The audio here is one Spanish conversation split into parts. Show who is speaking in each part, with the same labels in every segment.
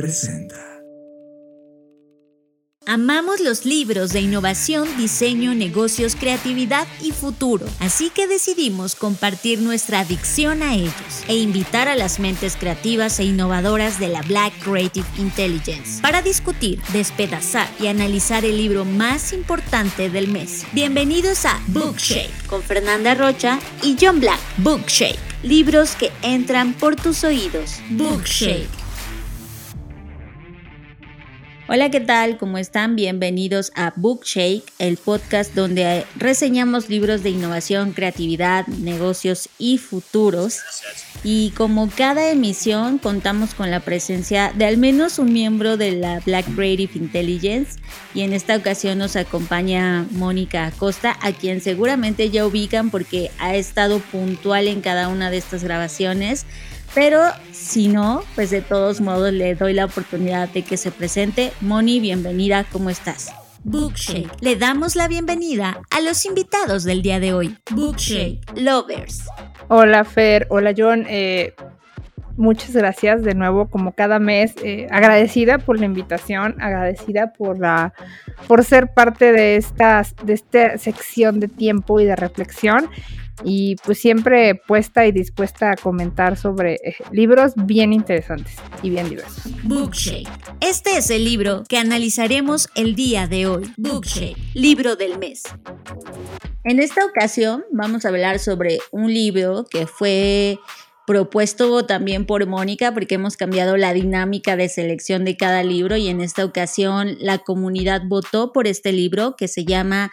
Speaker 1: presenta.
Speaker 2: Amamos los libros de innovación, diseño, negocios, creatividad y futuro, así que decidimos compartir nuestra adicción a ellos e invitar a las mentes creativas e innovadoras de la Black Creative Intelligence para discutir, despedazar y analizar el libro más importante del mes. Bienvenidos a Bookshake con Fernanda Rocha y John Black. Bookshake, libros que entran por tus oídos. Bookshake. Hola, ¿qué tal? ¿Cómo están? Bienvenidos a Bookshake, el podcast donde reseñamos libros de innovación, creatividad, negocios y futuros. Y como cada emisión contamos con la presencia de al menos un miembro de la Black Creative Intelligence y en esta ocasión nos acompaña Mónica Acosta, a quien seguramente ya ubican porque ha estado puntual en cada una de estas grabaciones. Pero si no, pues de todos modos le doy la oportunidad de que se presente. Moni, bienvenida, ¿cómo estás? Bookshake. Le damos la bienvenida a los invitados del día de hoy. Bookshake Lovers.
Speaker 3: Hola Fer, hola John. Eh, muchas gracias de nuevo, como cada mes. Eh, agradecida por la invitación, agradecida por la, por ser parte de esta, de esta sección de tiempo y de reflexión y pues siempre puesta y dispuesta a comentar sobre eh, libros bien interesantes y bien diversos.
Speaker 2: Bookshake. Este es el libro que analizaremos el día de hoy. Bookshake, libro del mes. En esta ocasión vamos a hablar sobre un libro que fue propuesto también por Mónica porque hemos cambiado la dinámica de selección de cada libro y en esta ocasión la comunidad votó por este libro que se llama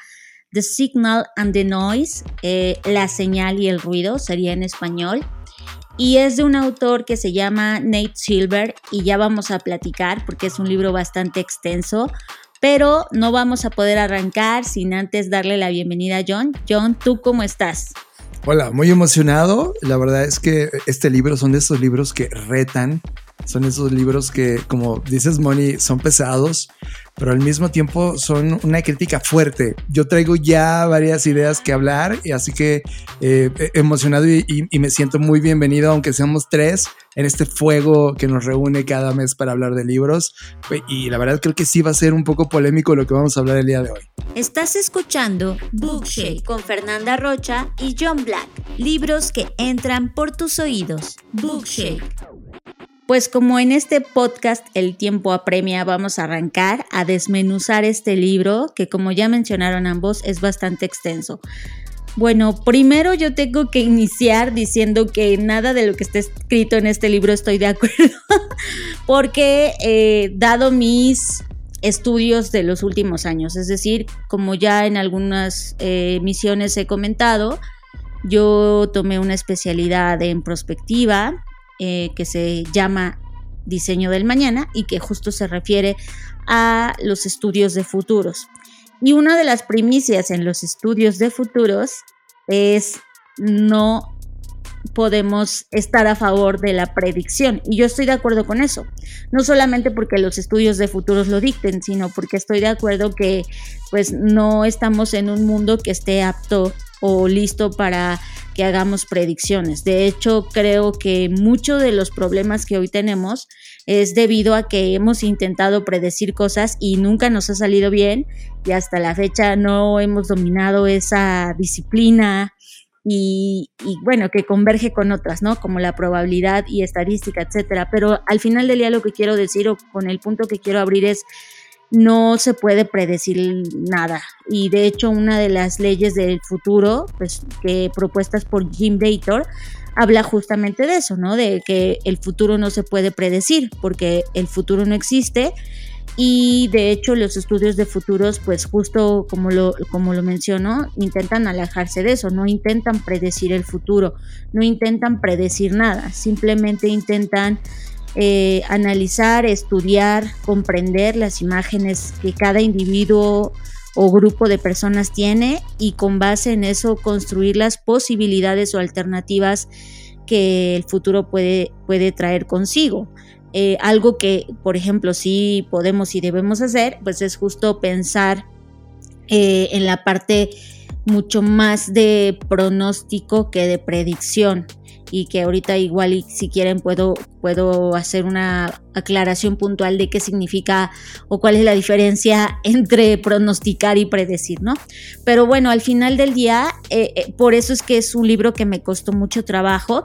Speaker 2: The Signal and the Noise, eh, La señal y el ruido sería en español. Y es de un autor que se llama Nate Silver y ya vamos a platicar porque es un libro bastante extenso, pero no vamos a poder arrancar sin antes darle la bienvenida a John. John, ¿tú cómo estás?
Speaker 1: Hola, muy emocionado. La verdad es que este libro son de esos libros que retan, son esos libros que, como dices, Moni, son pesados, pero al mismo tiempo son una crítica fuerte. Yo traigo ya varias ideas que hablar, y así que eh, emocionado y, me siento muy bienvenido, aunque seamos tres, en este fuego que nos reúne cada mes para hablar de libros. Y la verdad creo que sí va a ser un poco polémico lo que vamos a hablar el día de hoy.
Speaker 2: Estás escuchando Bookshake con Fernanda Rocha y John Black, libros que entran por tus oídos. Bookshake. Pues como en este podcast El tiempo apremia, vamos a arrancar a desmenuzar este libro que como ya mencionaron ambos es bastante extenso. Bueno, primero yo tengo que iniciar diciendo que nada de lo que está escrito en este libro estoy de acuerdo, porque eh, dado mis estudios de los últimos años, es decir, como ya en algunas eh, misiones he comentado, yo tomé una especialidad en prospectiva, eh, que se llama Diseño del Mañana y que justo se refiere a los estudios de futuros. Y una de las primicias en los estudios de futuros es no podemos estar a favor de la predicción. Y yo estoy de acuerdo con eso. No solamente porque los estudios de futuros lo dicten, sino porque estoy de acuerdo que pues no estamos en un mundo que esté apto o listo para que hagamos predicciones. De hecho, creo que muchos de los problemas que hoy tenemos es debido a que hemos intentado predecir cosas y nunca nos ha salido bien y hasta la fecha no hemos dominado esa disciplina y, bueno, que converge con otras, ¿no? Como la probabilidad y estadística, etcétera. Pero al final del día lo que quiero decir o con el punto que quiero abrir es no se puede predecir nada. Y de hecho, una de las leyes del futuro, pues que propuestas por Jim Dator, habla justamente de eso, ¿no? De que el futuro no se puede predecir, porque el futuro no existe. Y de hecho, los estudios de futuros, pues justo como lo, como lo mencionó, intentan alejarse de eso, no intentan predecir el futuro, no intentan predecir nada, simplemente intentan eh, analizar, estudiar, comprender las imágenes que cada individuo o grupo de personas tiene y con base en eso construir las posibilidades o alternativas que el futuro puede, puede traer consigo. Eh, algo que, por ejemplo, sí podemos y debemos hacer, pues es justo pensar eh, en la parte mucho más de pronóstico que de predicción y que ahorita igual si quieren puedo, puedo hacer una aclaración puntual de qué significa o cuál es la diferencia entre pronosticar y predecir, ¿no? Pero bueno, al final del día, eh, eh, por eso es que es un libro que me costó mucho trabajo.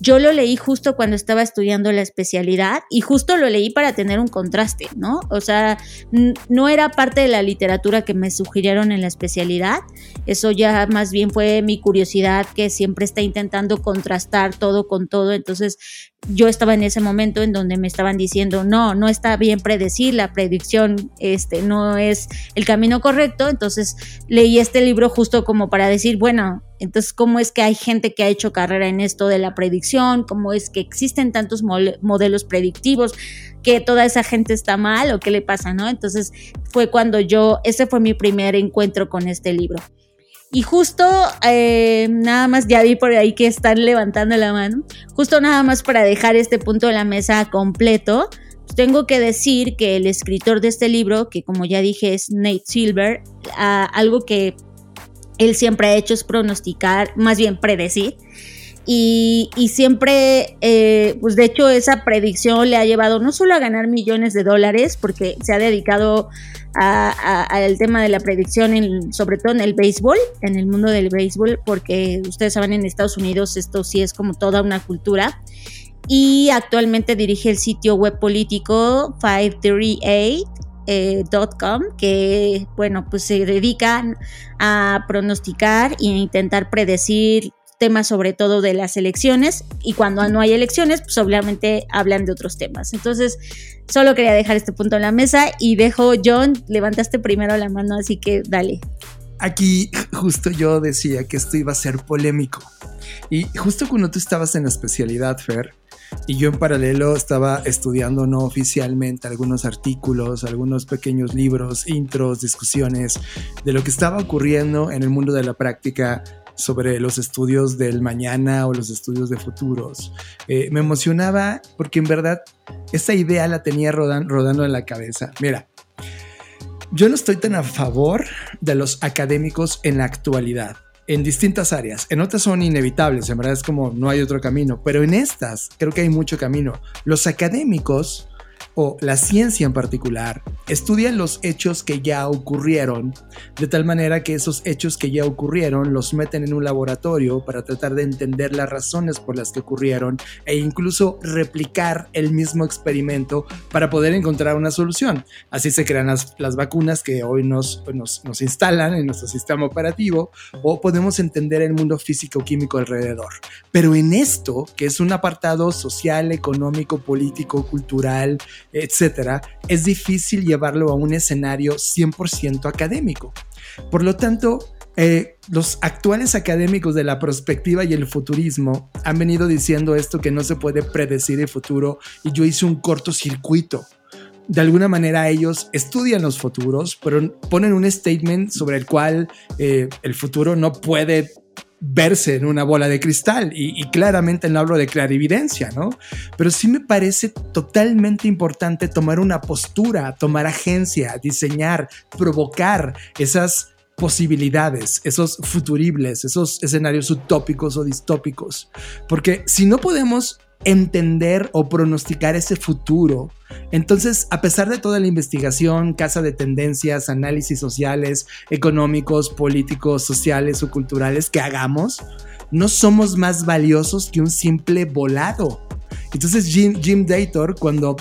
Speaker 2: Yo lo leí justo cuando estaba estudiando la especialidad y justo lo leí para tener un contraste, ¿no? O sea, no era parte de la literatura que me sugirieron en la especialidad, eso ya más bien fue mi curiosidad que siempre está intentando contrastar todo con todo, entonces yo estaba en ese momento en donde me estaban diciendo, no, no está bien predecir, la predicción este, no es el camino correcto, entonces leí este libro justo como para decir, bueno, entonces, ¿cómo es que hay gente que ha hecho carrera en esto de la predicción? ¿Cómo es que existen tantos modelos predictivos? ¿Que toda esa gente está mal o qué le pasa, no? Entonces, fue cuando yo, ese fue mi primer encuentro con este libro. Y justo, eh, nada más, ya vi por ahí que están levantando la mano, justo nada más para dejar este punto de la mesa completo, pues tengo que decir que el escritor de este libro, que como ya dije es Nate Silver, algo que él siempre ha hecho es pronosticar, más bien predecir. Y, siempre, eh, pues de hecho esa predicción le ha llevado no solo a ganar millones de dólares, porque se ha dedicado al tema de la predicción, sobre todo en el béisbol, en el mundo del béisbol, porque ustedes saben, en Estados Unidos esto sí es como toda una cultura. Y actualmente dirige el sitio web político 538.com, eh, que bueno, pues se dedican a pronosticar e intentar predecir temas sobre todo de las elecciones y cuando no hay elecciones, pues obviamente hablan de otros temas. Entonces, solo quería dejar este punto en la mesa y dejo, John, levantaste primero la mano, así que dale.
Speaker 1: Aquí justo yo decía que esto iba a ser polémico. Y justo cuando tú estabas en la especialidad, Fer, y yo en paralelo estaba estudiando no oficialmente algunos artículos, algunos pequeños libros, intros, discusiones de lo que estaba ocurriendo en el mundo de la práctica sobre los estudios del mañana o los estudios de futuros. Eh, me emocionaba porque en verdad esta idea la tenía rodando en la cabeza. Mira, yo no estoy tan a favor de los académicos en la actualidad en distintas áreas. En otras son inevitables, en verdad es como no hay otro camino, pero en estas creo que hay mucho camino. Los académicos o la ciencia en particular estudia los hechos que ya ocurrieron, de tal manera que esos hechos que ya ocurrieron los meten en un laboratorio para tratar de entender las razones por las que ocurrieron e incluso replicar el mismo experimento para poder encontrar una solución. Así se crean las, vacunas que hoy nos, nos, nos instalan en nuestro sistema operativo o podemos entender el mundo físico-químico alrededor. Pero en esto, que es un apartado social, económico, político, cultural, etcétera, es difícil llevarlo a un escenario 100% académico. Por lo tanto, eh, los actuales académicos de la perspectiva y el futurismo han venido diciendo esto que no se puede predecir el futuro y yo hice un cortocircuito. De alguna manera ellos estudian los futuros, pero ponen un statement sobre el cual eh, el futuro no puede verse en una bola de cristal y, claramente no hablo de clarividencia, ¿no? Pero sí me parece totalmente importante tomar una postura, tomar agencia, diseñar, provocar esas posibilidades, esos futuribles, esos escenarios utópicos o distópicos. Porque si no podemos entender o pronosticar ese futuro. Entonces, a pesar de toda la investigación, casa de tendencias, análisis sociales, económicos, políticos, sociales o culturales que hagamos, no somos más valiosos que un simple volado. Entonces, Jim, Jim Dator, cuando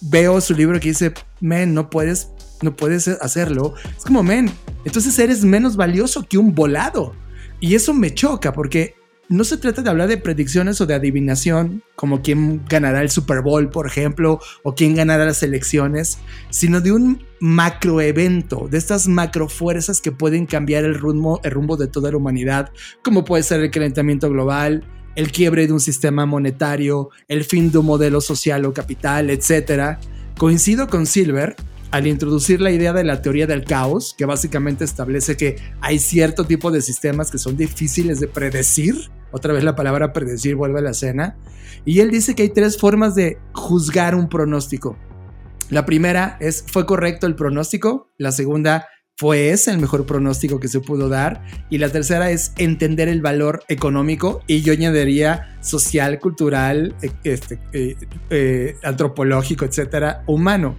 Speaker 1: veo su libro que dice, men, no puedes, no puedes hacerlo, es como, men, entonces eres menos valioso que un volado. Y eso me choca porque no se trata de hablar de predicciones o de adivinación, como quién ganará el Super Bowl, por ejemplo, o quién ganará las elecciones, sino de un macroevento, de estas macrofuerzas que pueden cambiar el rumbo, el rumbo de toda la humanidad, como puede ser el calentamiento global, el quiebre de un sistema monetario, el fin de un modelo social o capital, etc. Coincido con Silver al introducir la idea de la teoría del caos, que básicamente establece que hay cierto tipo de sistemas que son difíciles de predecir, otra vez la palabra predecir vuelve a la escena, y él dice que hay tres formas de juzgar un pronóstico. La primera es, ¿fue correcto el pronóstico? La segunda, fue ese el mejor pronóstico que se pudo dar. Y la tercera es entender el valor económico y yo añadiría social, cultural, e, este, eh, eh, antropológico, etcétera, humano.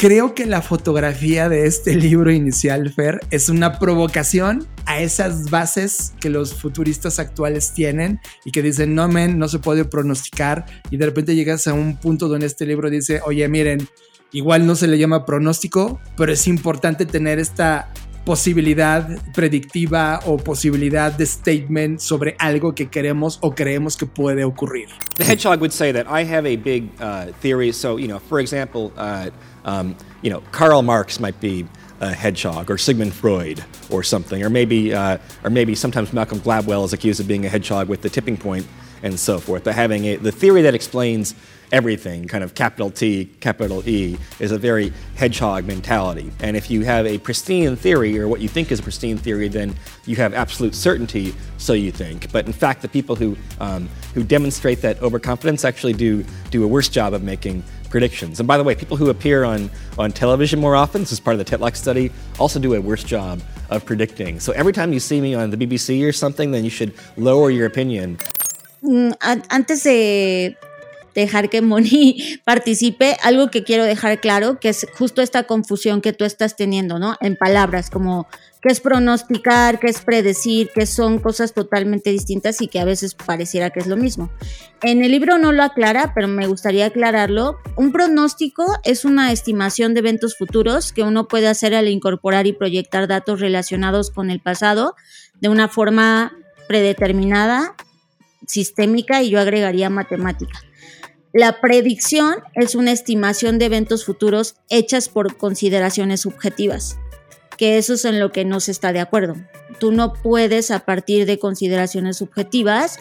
Speaker 1: Creo que la fotografía de este libro inicial, Fer, es una provocación a esas bases que los futuristas actuales tienen y que dicen, no, men, no se puede pronosticar. Y de repente llegas a un punto donde este libro dice, oye, miren, igual no se le llama pronóstico, pero es importante tener esta posibilidad predictiva o posibilidad de statement sobre algo que queremos o creemos que puede ocurrir.
Speaker 4: The hedgehog would say that I have a big uh, theory. So, you know, for example, uh, um, you know, Karl Marx might be a hedgehog, or Sigmund Freud, or something, or maybe, uh, or maybe sometimes Malcolm Gladwell is accused of being a hedgehog with the tipping point and so forth. But having a, the theory that explains everything, kind of capital T, capital E, is a very hedgehog mentality. And if you have a pristine theory, or what you think is a pristine theory, then you have absolute certainty, so you think. But in fact, the people who, um, who demonstrate that overconfidence actually do, do a worse job of making predictions. And by the way, people who appear on, on television more often, this is part of the Tetlock study, also do a worse job of predicting. So every time you see me on the BBC or something, then you should lower your opinion.
Speaker 2: Mm, antes de dejar que Moni participe, algo que quiero dejar claro, que es justo esta confusión que tú estás teniendo, ¿no? En palabras, como qué es pronosticar, qué es predecir, que son cosas totalmente distintas y que a veces pareciera que es lo mismo. En el libro no lo aclara, pero me gustaría aclararlo. Un pronóstico es una estimación de eventos futuros que uno puede hacer al incorporar y proyectar datos relacionados con el pasado de una forma predeterminada, sistémica y yo agregaría matemática. La predicción es una estimación de eventos futuros hechas por consideraciones subjetivas, que eso es en lo que no se está de acuerdo. Tú no puedes a partir de consideraciones subjetivas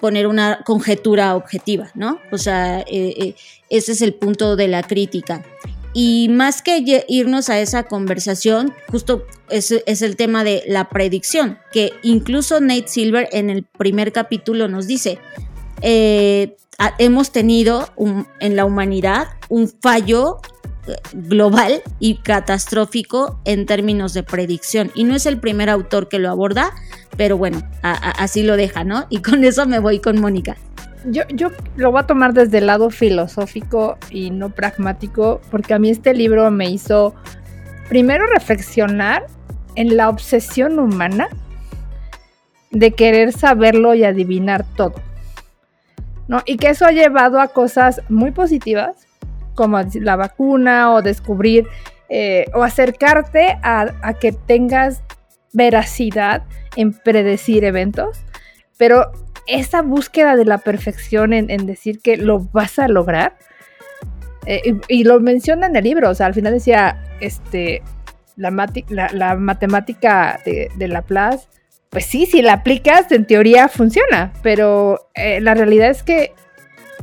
Speaker 2: poner una conjetura objetiva, ¿no? O sea, eh, eh, ese es el punto de la crítica. Y más que irnos a esa conversación, justo es, es, el tema de la predicción, que incluso Nate Silver en el primer capítulo nos dice, eh, hemos tenido en la humanidad un fallo eh, global y catastrófico en términos de predicción. Y no es el primer autor que lo aborda, pero bueno, así lo deja, ¿no? Y con eso me voy con Mónica.
Speaker 3: Yo, yo lo voy a tomar desde el lado filosófico y no pragmático, porque a mí este libro me hizo primero reflexionar en la obsesión humana de querer saberlo y adivinar todo. ¿No? Y que eso ha llevado a cosas muy positivas, como la vacuna o descubrir eh, o acercarte a, que tengas veracidad en predecir eventos, pero esa búsqueda de la perfección en, decir que lo vas a lograr, eh, y, lo menciona en el libro, o sea, al final decía, este, la, matemática de, de Laplace pues sí, si la aplicas, en teoría funciona, pero eh, la realidad es que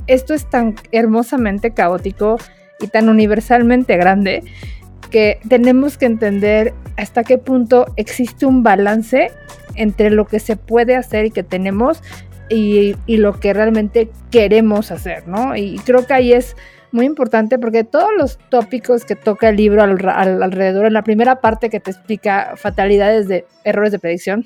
Speaker 3: esto es tan hermosamente caótico y tan universalmente grande que tenemos que entender hasta qué punto existe un balance entre lo que se puede hacer y que tenemos y, lo que realmente queremos hacer, ¿no? Y creo que ahí es muy importante porque todos los tópicos que toca el libro alrededor, en la primera parte que te explica fatalidades de errores de predicción,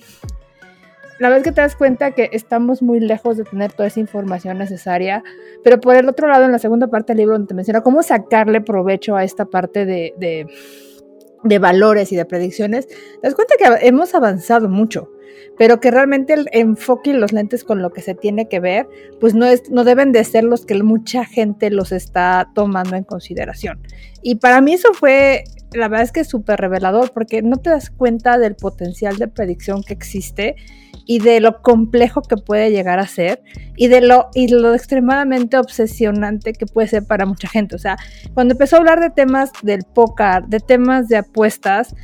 Speaker 3: la vez que te das cuenta que estamos muy lejos de tener toda esa información necesaria, pero por el otro lado, en la segunda parte del libro, donde te menciona cómo sacarle provecho a esta parte de, de, valores y de predicciones, te das cuenta que hemos avanzado mucho, pero que realmente el enfoque y los lentes con lo que se tiene que ver, pues no, es, no deben de ser los que mucha gente los está tomando en consideración. Y para mí eso fue la verdad es que es súper revelador porque no te das cuenta del potencial de predicción que existe y de lo complejo que puede llegar a ser y de lo, y lo extremadamente obsesionante que puede ser para mucha gente. O sea, cuando empezó a hablar de temas del póker, de temas de apuestas,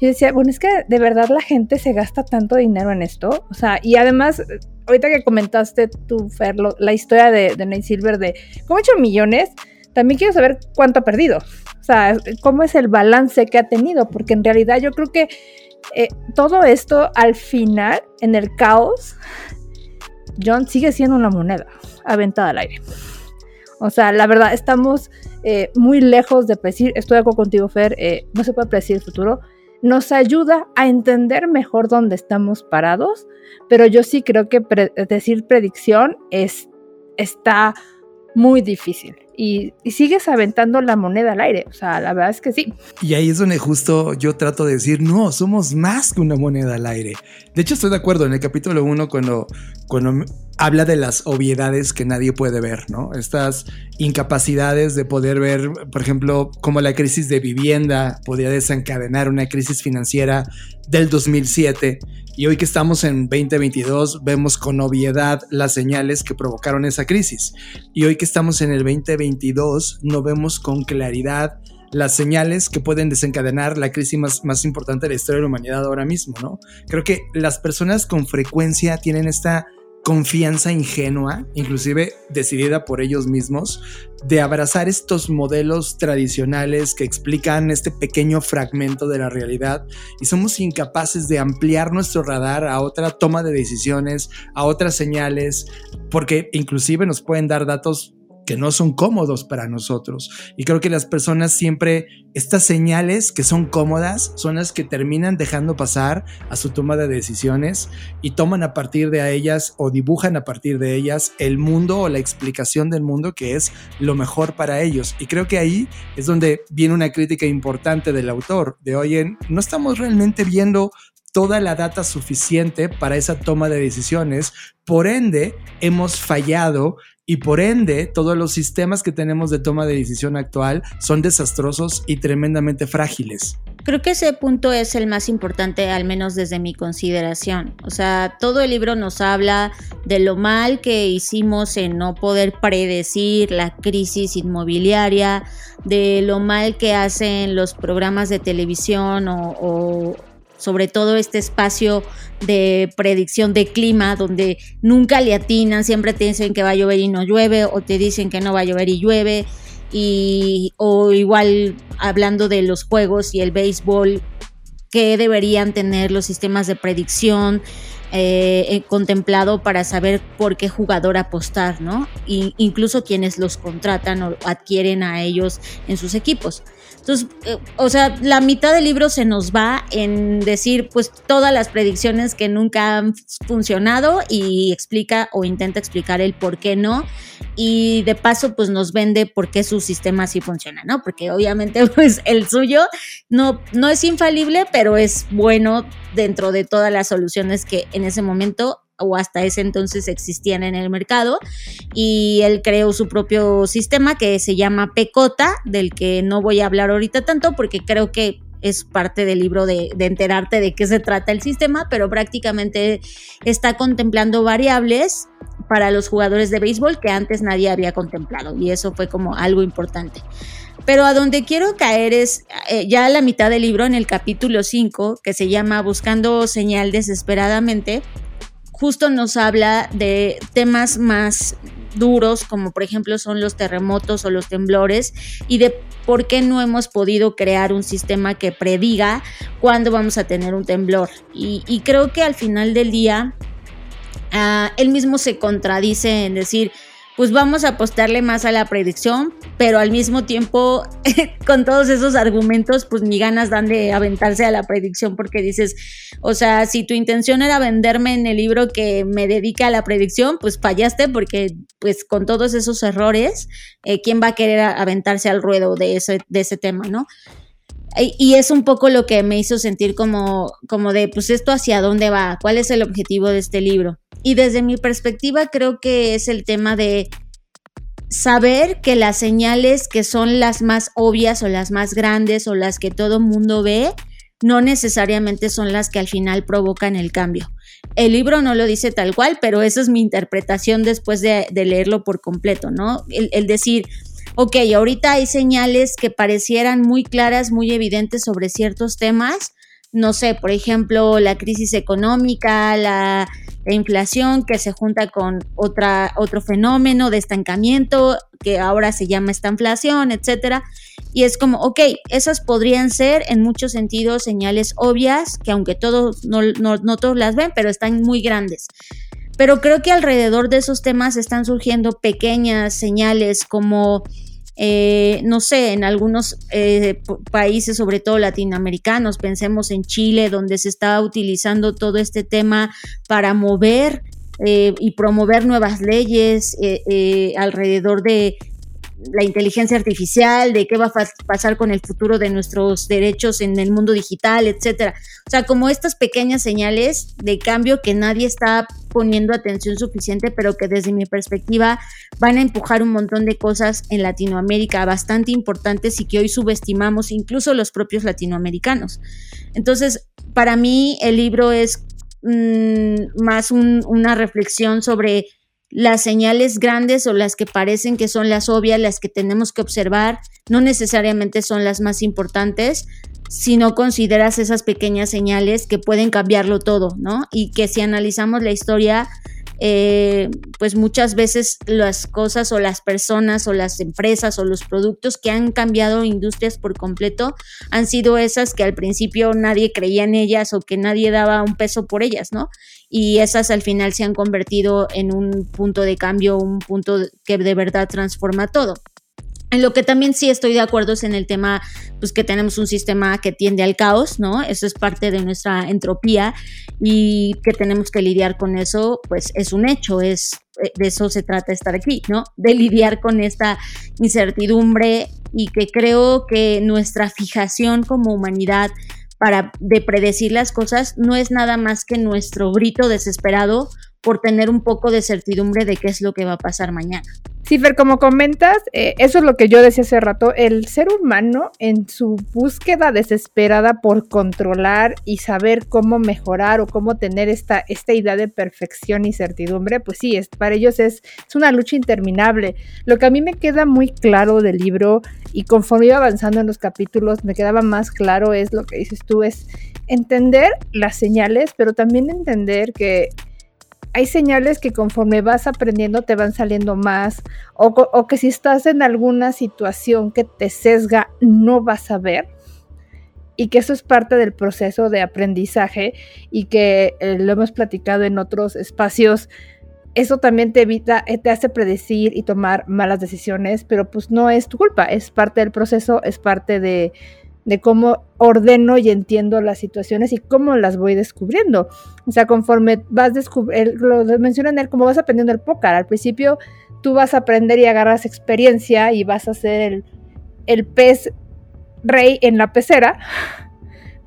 Speaker 3: yo decía, bueno, es que de verdad la gente se gasta tanto dinero en esto. O sea, y además, ahorita que comentaste tú, Fer, la historia de, de Nate Silver de cómo hecho millones, también quiero saber cuánto ha perdido. O sea, cómo es el balance que ha tenido, porque en realidad yo creo que eh, todo esto al final, en el caos, John sigue siendo una moneda aventada al aire. O sea, la verdad, estamos eh, muy lejos de predecir, estoy de acuerdo contigo, Fer, eh, no se puede predecir el futuro. Nos ayuda a entender mejor dónde estamos parados, pero yo sí creo que decir predicción es, está muy difícil. Y, sigues aventando la moneda al aire. O sea, la verdad es que sí.
Speaker 1: Y ahí es donde justo yo trato de decir, no, somos más que una moneda al aire. De hecho, estoy de acuerdo en el capítulo 1 cuando, cuando habla de las obviedades que nadie puede ver, ¿no? Estas incapacidades de poder ver, por ejemplo, cómo la crisis de vivienda podía desencadenar una crisis financiera del 2007 y hoy que estamos en 2022 vemos con obviedad las señales que provocaron esa crisis. Y hoy que estamos en el 2022 no vemos con claridad las señales que pueden desencadenar la crisis más, más importante de la historia de la humanidad ahora mismo, ¿no? Creo que las personas con frecuencia tienen esta confianza ingenua, inclusive decidida por ellos mismos, de abrazar estos modelos tradicionales que explican este pequeño fragmento de la realidad. Y somos incapaces de ampliar nuestro radar a otra toma de decisiones, a otras señales, porque inclusive nos pueden dar datos que no son cómodos para nosotros. Y creo que las personas siempre, estas señales que son cómodas, son las que terminan dejando pasar a su toma de decisiones y toman a partir de ellas o dibujan a partir de ellas el mundo o la explicación del mundo que es lo mejor para ellos. Y creo que ahí es donde viene una crítica importante del autor, de oye, no estamos realmente viendo toda la data suficiente para esa toma de decisiones. Por ende, hemos fallado y por ende todos los sistemas que tenemos de toma de decisión actual son desastrosos y tremendamente frágiles.
Speaker 2: Creo que ese punto es el más importante, al menos desde mi consideración. O sea, todo el libro nos habla de lo mal que hicimos en no poder predecir la crisis inmobiliaria, de lo mal que hacen los programas de televisión o, sobre todo este espacio de predicción de clima, donde nunca le atinan, siempre te dicen que va a llover y no llueve, o te dicen que no va a llover y llueve, y, o igual hablando de los juegos y el béisbol, que deberían tener los sistemas de predicción eh, eh, contemplado para saber por qué jugador apostar, ¿no? incluso quienes los contratan o adquieren a ellos en sus equipos. Entonces, eh, o sea, la mitad del libro se nos va en decir pues todas las predicciones que nunca han funcionado y explica o intenta explicar el por qué no. Y de paso pues nos vende por qué su sistema sí funciona, ¿no? Porque obviamente pues el suyo no, no es infalible, pero es bueno dentro de todas las soluciones que en ese momento o hasta ese entonces existían en el mercado y él creó su propio sistema que se llama Pecota, del que no voy a hablar ahorita tanto porque creo que es parte del libro de, enterarte de qué se trata el sistema, pero prácticamente está contemplando variables para los jugadores de béisbol que antes nadie había contemplado y eso fue como algo importante. Pero a donde quiero caer es eh, ya a la mitad del libro, en el capítulo 5, que se llama Buscando señal desesperadamente, justo nos habla de temas más duros, como por ejemplo son los terremotos o los temblores, y de por qué no hemos podido crear un sistema que prediga cuándo vamos a tener un temblor. Y, creo que al final del día, ah, él mismo se contradice en decir, pues vamos a apostarle más a la predicción, pero al mismo tiempo, con todos esos argumentos, pues ni ganas dan de aventarse a la predicción porque dices, o sea, si tu intención era venderme en el libro que me dedica a la predicción, pues fallaste porque pues con todos esos errores, eh, ¿quién va a querer aventarse al ruedo de ese, de ese tema, no? Y es un poco lo que me hizo sentir como, como de, pues esto hacia dónde va, cuál es el objetivo de este libro. Y desde mi perspectiva creo que es el tema de saber que las señales que son las más obvias o las más grandes o las que todo mundo ve, no necesariamente son las que al final provocan el cambio. El libro no lo dice tal cual, pero esa es mi interpretación después de, leerlo por completo, ¿no? el decir, ok, ahorita hay señales que parecieran muy claras, muy evidentes sobre ciertos temas, no sé, por ejemplo, la crisis económica, la, inflación que se junta con otra, otro fenómeno de estancamiento que ahora se llama estanflación, etcétera. Y es como, ok, esas podrían ser en muchos sentidos señales obvias que aunque todos no, no todos las ven, pero están muy grandes. pero creo que alrededor de esos temas están surgiendo pequeñas señales como eh, no sé, en algunos eh, países, sobre todo latinoamericanos, pensemos en Chile, donde se está utilizando todo este tema para mover eh, y promover nuevas leyes alrededor de la inteligencia artificial, de qué va a pasar con el futuro de nuestros derechos en el mundo digital, etcétera. O sea, como estas pequeñas señales de cambio que nadie está poniendo atención suficiente, pero que desde mi perspectiva van a empujar un montón de cosas en Latinoamérica bastante importantes y que hoy subestimamos incluso los propios latinoamericanos. Entonces, para mí el libro es mm, más una reflexión sobre las señales grandes o las que parecen que son las obvias, las que tenemos que observar, no necesariamente son las más importantes, si no consideras esas pequeñas señales que pueden cambiarlo todo, ¿no? Y que si analizamos la historia, eh, pues muchas veces las cosas o las personas o las empresas o los productos que han cambiado industrias por completo han sido esas que al principio nadie creía en ellas o que nadie daba un peso por ellas, ¿no? Y esas al final se han convertido en un punto de cambio, un punto que de verdad transforma todo. En lo que también sí estoy de acuerdo es en el tema, pues que tenemos un sistema que tiende al caos, ¿no? Eso es parte de nuestra entropía y que tenemos que lidiar con eso, pues es un hecho, es eh, de eso se trata estar aquí, ¿no? De lidiar con esta incertidumbre y que creo que nuestra fijación como humanidad para de predecir las cosas no es nada más que nuestro grito desesperado por tener un poco de certidumbre de qué es lo que va a pasar mañana.
Speaker 3: Sí, Fer, como comentas, eh, eso es lo que yo decía hace rato, el ser humano en su búsqueda desesperada por controlar y saber cómo mejorar o cómo tener esta, esta idea de perfección y certidumbre, pues sí, es, para ellos es, es una lucha interminable. Lo que a mí me queda muy claro del libro y conforme iba avanzando en los capítulos, me quedaba más claro es lo que dices tú, es entender las señales, pero también entender que hay señales que conforme vas aprendiendo te van saliendo más o, que si estás en alguna situación que te sesga no vas a ver y que eso es parte del proceso de aprendizaje y que eh, lo hemos platicado en otros espacios. Eso también te evita, eh, te hace predecir y tomar malas decisiones, pero pues no es tu culpa, es parte del proceso, es parte de, de cómo ordeno y entiendo las situaciones y cómo las voy descubriendo. O sea, conforme vas descubriendo, lo mencionan él, como vas aprendiendo el póker. Al principio tú vas a aprender y agarras experiencia y vas a ser el, el pez rey en la pecera,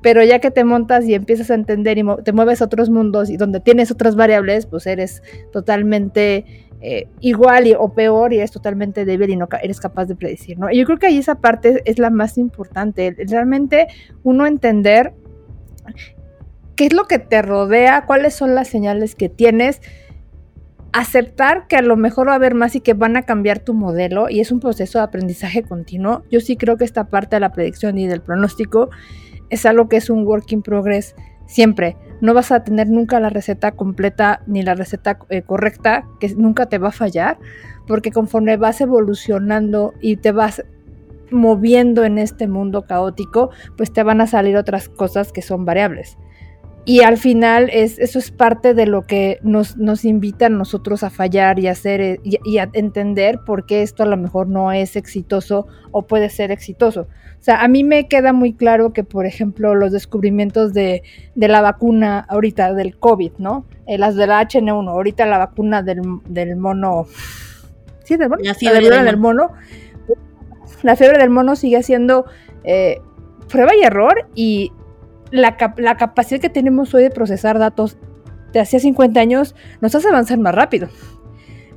Speaker 3: pero ya que te montas y empiezas a entender y te mueves a otros mundos y donde tienes otras variables, pues eres totalmente eh, igual o peor y eres totalmente débil y no eres capaz de predecir, ¿no? Yo creo que ahí esa parte es la más importante, realmente uno entender qué es lo que te rodea, cuáles son las señales que tienes, aceptar que a lo mejor va a haber más y que van a cambiar tu modelo y es un proceso de aprendizaje continuo. Yo sí creo que esta parte de la predicción y del pronóstico es algo que es un work in progress siempre. No vas a tener nunca la receta completa ni la receta eh, correcta, que nunca te va a fallar, porque conforme vas evolucionando y te vas moviendo en este mundo caótico, pues te van a salir otras cosas que son variables. Y al final es, eso es parte de lo que nos, nos invita a nosotros a fallar y a, hacer, eh, y, a entender por qué esto a lo mejor no es exitoso o puede ser exitoso. O sea, a mí me queda muy claro que, por ejemplo, los descubrimientos de, la vacuna ahorita del COVID, ¿no? Eh, las de la HN1, ahorita la vacuna del, mono... ¿Sí, del mono? La fiebre del, mono. La fiebre del mono sigue siendo eh, prueba y error y la, capacidad que tenemos hoy de procesar datos de hacía 50 años nos hace avanzar más rápido.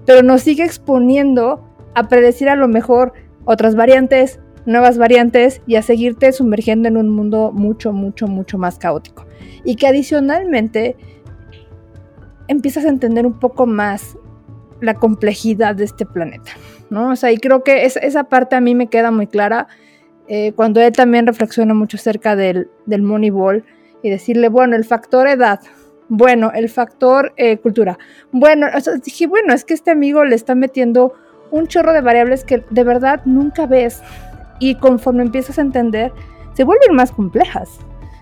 Speaker 3: Pero nos sigue exponiendo a predecir a lo mejor otras variantes, nuevas variantes y a seguirte sumergiendo en un mundo mucho, mucho, mucho más caótico. Y que adicionalmente empiezas a entender un poco más la complejidad de este planeta, ¿no? O sea, y creo que esa parte a mí me queda muy clara eh, cuando él también reflexiona mucho acerca del, del Moneyball y decirle, bueno, el factor edad, bueno, el factor eh, cultura, bueno, dije, bueno, es que este amigo le está metiendo un chorro de variables que de verdad nunca ves y conforme empiezas a entender, se vuelven más complejas.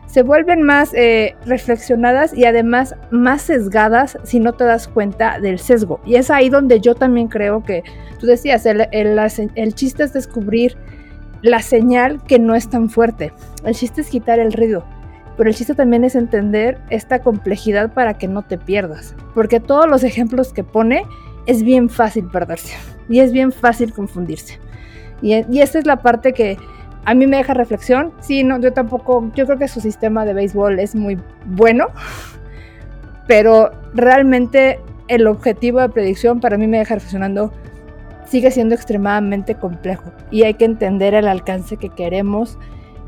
Speaker 3: se vuelven más eh, reflexionadas y además más sesgadas si no te das cuenta del sesgo. Y es ahí donde yo también creo que, tú decías, el, el chiste es descubrir la señal que no es tan fuerte. El chiste es quitar el ruido. Pero el chiste también es entender esta complejidad para que no te pierdas. Porque todos los ejemplos que pone es bien fácil perderse. Y es bien fácil confundirse. Y, esta es la parte que a mí me deja reflexión. Sí, no, yo tampoco, yo creo que su sistema de béisbol es muy bueno, pero realmente el objetivo de predicción para mí me deja reflexionando sigue siendo extremadamente complejo y hay que entender el alcance que queremos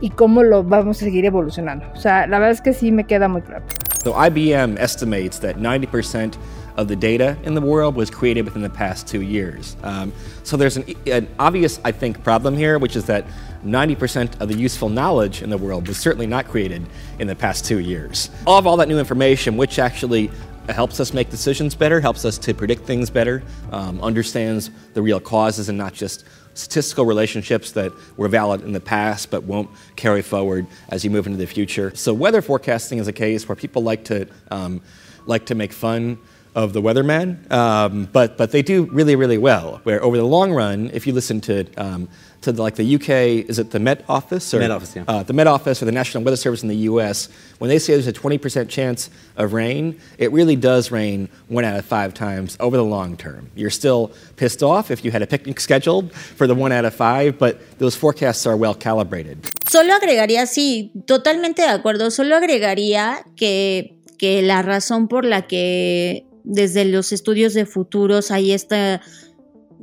Speaker 3: y cómo lo vamos a seguir evolucionando. O sea, la verdad es que sí me queda muy claro.
Speaker 4: So IBM estimates that 90% of the data in the world was created within the past two years. Um, so there's an, an, obvious, I think, problem here, which is that 90% of the useful knowledge in the world was certainly not created in the past two years. All of all that new information, which actually helps us make decisions better, helps us to predict things better, um, understands the real causes and not just statistical relationships that were valid in the past but won't carry forward as you move into the future. So weather forecasting is a case where people like to um, like to make fun of the weatherman, um, but but they do really really well. Where over the long run, if you listen to um, to the, like the UK, is it the Met Office
Speaker 5: or Met Office, yeah. uh,
Speaker 4: the Met Office or the National Weather Service in the U.S. When they say there's a 20% chance of rain, it really does rain one out of five times over the long term. You're still pissed off if you had a picnic scheduled for the one out of five, but those forecasts are well calibrated.
Speaker 2: Solo agregaría, sí, totalmente de acuerdo. Solo agregaría que que la razón por la que desde los estudios de futuros hay esta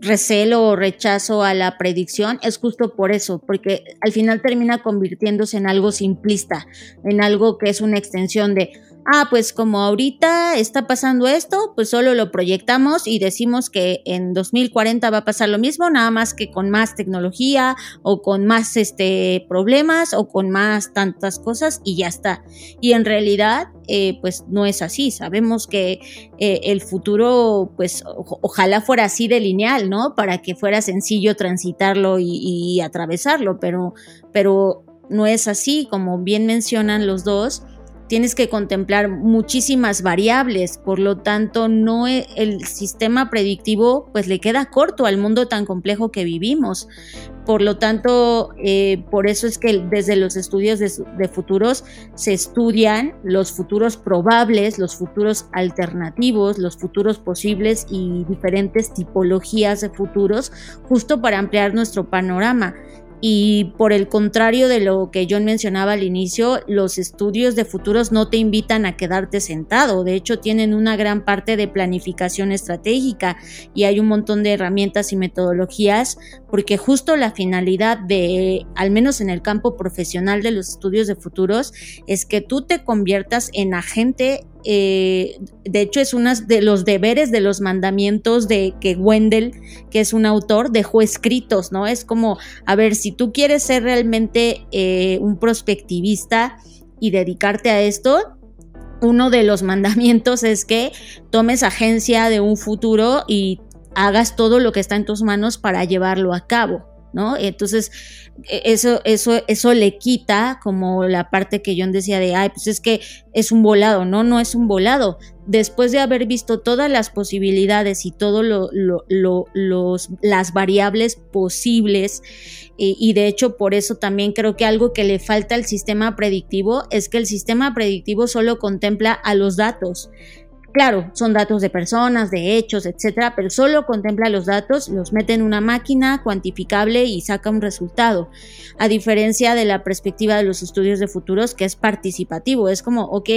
Speaker 2: recelo o rechazo a la predicción es justo por eso, porque al final termina convirtiéndose en algo simplista, en algo que es una extensión de, ah, pues como ahorita está pasando esto, pues solo lo proyectamos y decimos que en 2040 va a pasar lo mismo, nada más que con más tecnología o con más este, problemas o con más tantas cosas y ya está. Y en realidad, eh, pues no es así. Sabemos que eh, el futuro, pues ojalá fuera así de lineal, ¿no? Para que fuera sencillo transitarlo y, y atravesarlo, pero, pero no es así, como bien mencionan los dos tienes que contemplar muchísimas variables, por lo tanto no e, el sistema predictivo pues le queda corto al mundo tan complejo que vivimos. Por lo tanto, eh, por eso es que desde los estudios de, de, futuros se estudian los futuros probables, los futuros alternativos, los futuros posibles y diferentes tipologías de futuros, justo para ampliar nuestro panorama. Y por el contrario de lo que John mencionaba al inicio, los estudios de futuros no te invitan a quedarte sentado. De hecho, tienen una gran parte de planificación estratégica y hay un montón de herramientas y metodologías porque justo la finalidad de, al menos en el campo profesional de los estudios de futuros, es que tú te conviertas en agente eh, de hecho es uno de los deberes de los mandamientos de que Wendell, que es un autor, dejó escritos, ¿no? Es como, a ver, si tú quieres ser realmente eh, un prospectivista y dedicarte a esto, uno de los mandamientos es que tomes agencia de un futuro y hagas todo lo que está en tus manos para llevarlo a cabo. ¿no? Entonces, eso, eso, eso le quita como la parte que John decía de, ay, pues es que es un volado, no, no es un volado. Después de haber visto todas las posibilidades y todas lo, las variables posibles, y de hecho por eso también creo que algo que le falta al sistema predictivo es que el sistema predictivo solo contempla a los datos. Claro, son datos de personas, de hechos, etcétera, pero solo contempla los datos, los mete en una máquina cuantificable y saca un resultado. A diferencia de la perspectiva de los estudios de futuros, que es participativo, es como, ok,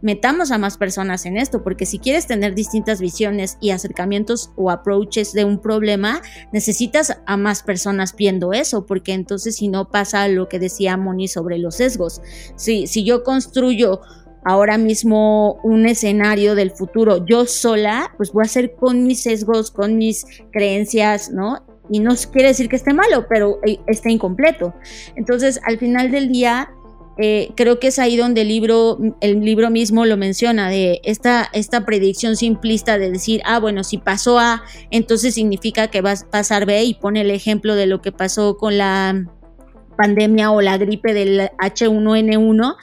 Speaker 2: metamos a más personas en esto, porque si quieres tener distintas visiones y acercamientos o approaches de un problema, necesitas a más personas viendo eso, porque entonces si no pasa lo que decía Moni sobre los sesgos. Si, si yo construyo ahora mismo un escenario del futuro yo sola, pues voy a hacer con mis sesgos, con mis creencias, ¿no? Y no quiere decir que esté malo, pero eh, esté incompleto. Entonces, al final del día, eh, creo que es ahí donde el libro, el libro mismo lo menciona, de esta, esta predicción simplista de decir, ah, bueno, si pasó A, entonces significa que va a pasar B y pone el ejemplo de lo que pasó con la pandemia o la gripe del H1N1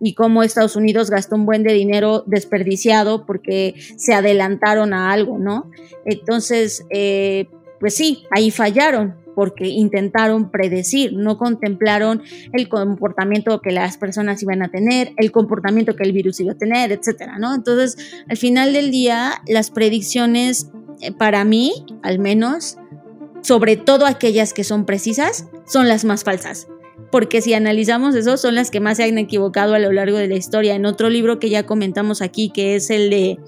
Speaker 2: y cómo Estados Unidos gastó un buen de dinero desperdiciado porque se adelantaron a algo, ¿no? Entonces, eh, pues sí, ahí fallaron porque intentaron predecir, no contemplaron el comportamiento que las personas iban a tener, el comportamiento que el virus iba a tener, etcétera, ¿no? Entonces, al final del día, las predicciones, eh, para mí, al menos, sobre todo aquellas que son precisas, son las más falsas porque si analizamos eso, son las que más se han equivocado a lo largo de la historia. En otro libro que ya comentamos aquí, que es el de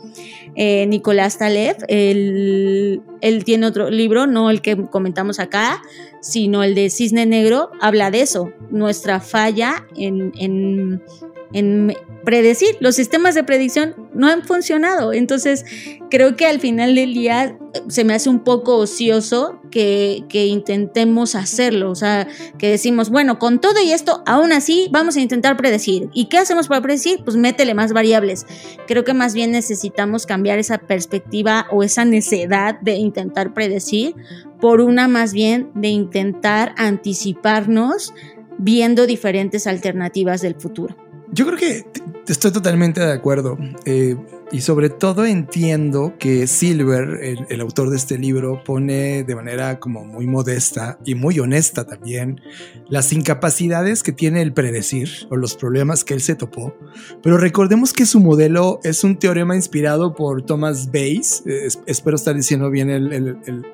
Speaker 2: eh, Nicolás Taleb, él, tiene otro libro, no el que comentamos acá, sino el de Cisne Negro, habla de eso, nuestra falla en, en, en predecir. Los sistemas de predicción no han funcionado. Entonces, creo que al final del día se me hace un poco ocioso que, intentemos hacerlo. O sea, que decimos, bueno, con todo y esto, aún así vamos a intentar predecir. ¿Y qué hacemos para predecir? Pues métele más variables. Creo que más bien necesitamos cambiar esa perspectiva o esa necedad de intentar predecir por una más bien de intentar anticiparnos viendo diferentes alternativas del futuro.
Speaker 1: Yo creo que estoy totalmente de acuerdo. Eh, y sobre todo entiendo que Silver, el, autor de este libro, pone de manera como muy modesta y muy honesta también las incapacidades que tiene el predecir o los problemas que él se topó. Pero recordemos que su modelo es un teorema inspirado por Thomas Bayes. espero estar diciendo bien el,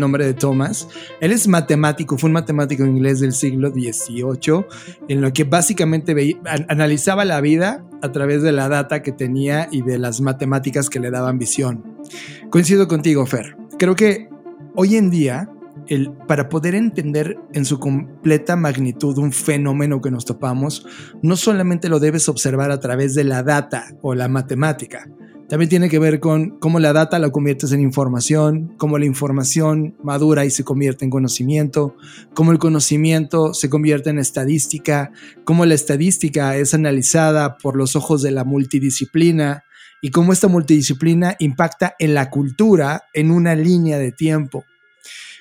Speaker 1: nombre de Thomas. Él es matemático, fue un matemático inglés del siglo XVIII, en lo que básicamente analizaba la vida a través de la data que tenía y de las matemáticas que le daban visión. Coincido contigo, Fer. Creo que hoy en día, el, para poder entender en su completa magnitud un fenómeno que nos topamos, no solamente lo debes observar a través de la data o la matemática, también tiene que ver con cómo la data la conviertes en información, cómo la información madura y se convierte en conocimiento, cómo el conocimiento se convierte en estadística, cómo la estadística es analizada por los ojos de la multidisciplina y cómo esta multidisciplina impacta en la cultura en una línea de tiempo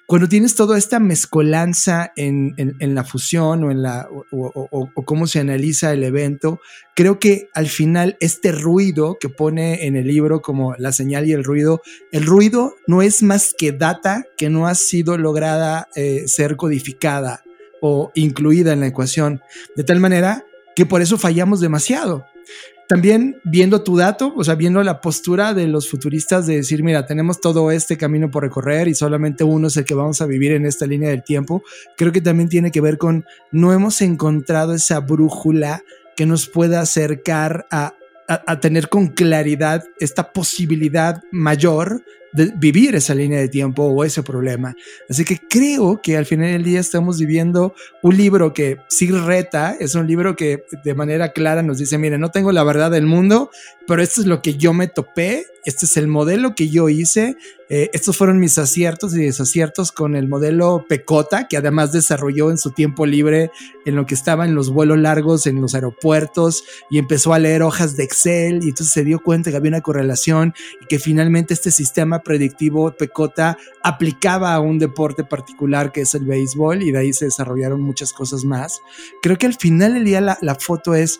Speaker 1: cuando tienes toda esta mezcolanza en, la fusión o en la o, cómo se analiza el evento, creo que al final este ruido que pone en el libro como la señal y el ruido, el ruido no es más que data que no ha sido lograda eh, ser codificada o incluida en la ecuación, de tal manera que por eso fallamos demasiado también viendo tu dato, o sea, viendo la postura de los futuristas de decir, mira, tenemos todo este camino por recorrer y solamente uno es el que vamos a vivir en esta línea del tiempo, creo que también tiene que ver con no hemos encontrado esa brújula que nos pueda acercar a, a, tener con claridad esta posibilidad mayor de vivir esa línea de tiempo o ese problema. Así que creo que al final del día estamos viviendo un libro que sí reta, es un libro que de manera clara nos dice, mire, no tengo la verdad del mundo, pero esto es lo que yo me topé, este es el modelo que yo hice, eh, estos fueron mis aciertos y desaciertos con el modelo Pecota, que además desarrolló en su tiempo libre en lo que estaba en los vuelos largos en los aeropuertos y empezó a leer hojas de Excel y entonces se dio cuenta que había una correlación y que finalmente este sistema predictivo Pecota aplicaba a un deporte particular que es el béisbol y de ahí se desarrollaron muchas cosas más. Creo que al final del día la, la foto es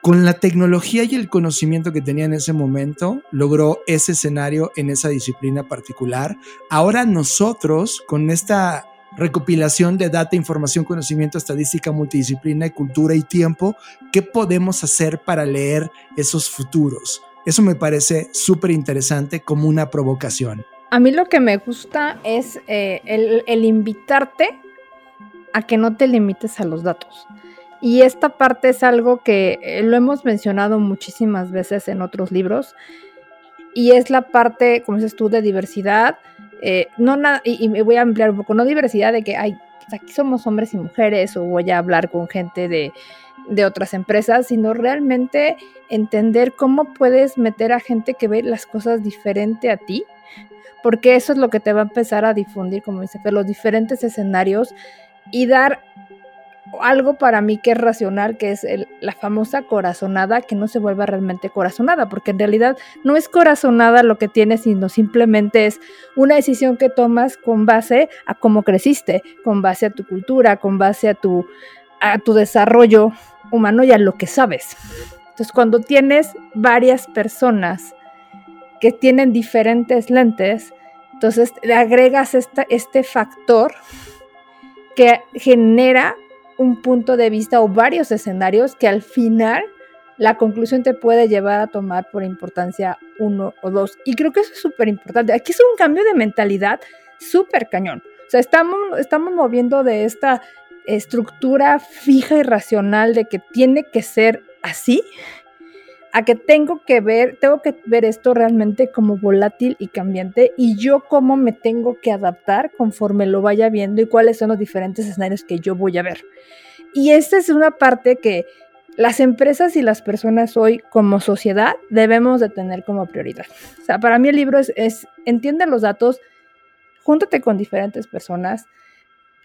Speaker 1: con la tecnología y el conocimiento que tenía en ese momento, logró ese escenario en esa disciplina particular. Ahora nosotros, con esta recopilación de data, información, conocimiento, estadística, multidisciplina, cultura y tiempo, ¿qué podemos hacer para leer esos futuros? Eso me parece súper interesante como una provocación.
Speaker 3: A mí lo que me gusta es eh, el invitarte a que no te limites a los datos. Y esta parte es algo que eh, lo hemos mencionado muchísimas veces en otros libros. Y es la parte, como dices tú, de diversidad. Eh, y, me voy a ampliar un poco, no diversidad de que hay, pues aquí somos hombres y mujeres, o voy a hablar con gente de, de otras empresas, sino realmente entender cómo puedes meter a gente que ve las cosas diferente a ti, porque eso es lo que te va a empezar a difundir, como dice, los diferentes escenarios y dar algo para mí que es racional, que es la famosa corazonada, que no se vuelva realmente corazonada, porque en realidad no es corazonada lo que tienes, sino simplemente es una decisión que tomas con base a cómo creciste, con base a tu cultura, con base a tu, a tu desarrollo humano y a lo que sabes. Entonces, cuando tienes varias personas que tienen diferentes lentes, entonces le agregas este factor que genera un punto de vista o varios escenarios que al final la conclusión te puede llevar a tomar por importancia uno o dos. Y creo que eso es súper importante. Aquí es un cambio de mentalidad súper cañón. O sea, estamos, estamos moviendo de esta estructura fija y racional de que tiene que ser así a que tengo que ver, tengo que ver esto realmente como volátil y cambiante y yo cómo me tengo que adaptar conforme lo vaya viendo y cuáles son los diferentes escenarios que yo voy a ver. Y esta es una parte que las empresas y las personas hoy como sociedad debemos de tener como prioridad. O sea, para mí el libro es, es entiende los datos, júntate con diferentes personas,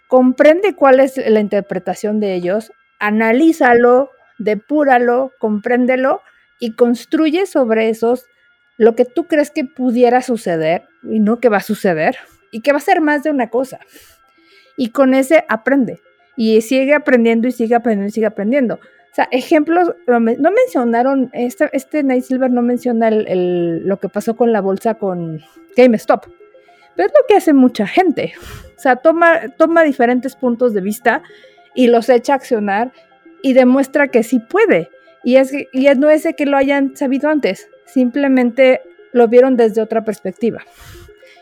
Speaker 3: comprende cuál es la interpretación de ellos, analízalo, depúralo, compréndelo y construye sobre esos lo que tú crees que pudiera suceder y no que va a suceder y que va a ser más de una cosa. Y con ese aprende y sigue aprendiendo y sigue aprendiendo y sigue aprendiendo. O sea, ejemplos, no mencionaron, este, este Night Silver no menciona lo que pasó con la bolsa con GameStop, pero es lo que hace mucha gente. O sea, toma, toma diferentes puntos de vista y los echa a accionar y demuestra que sí puede. Y, es, y no es de que lo hayan sabido antes, simplemente lo vieron desde otra perspectiva.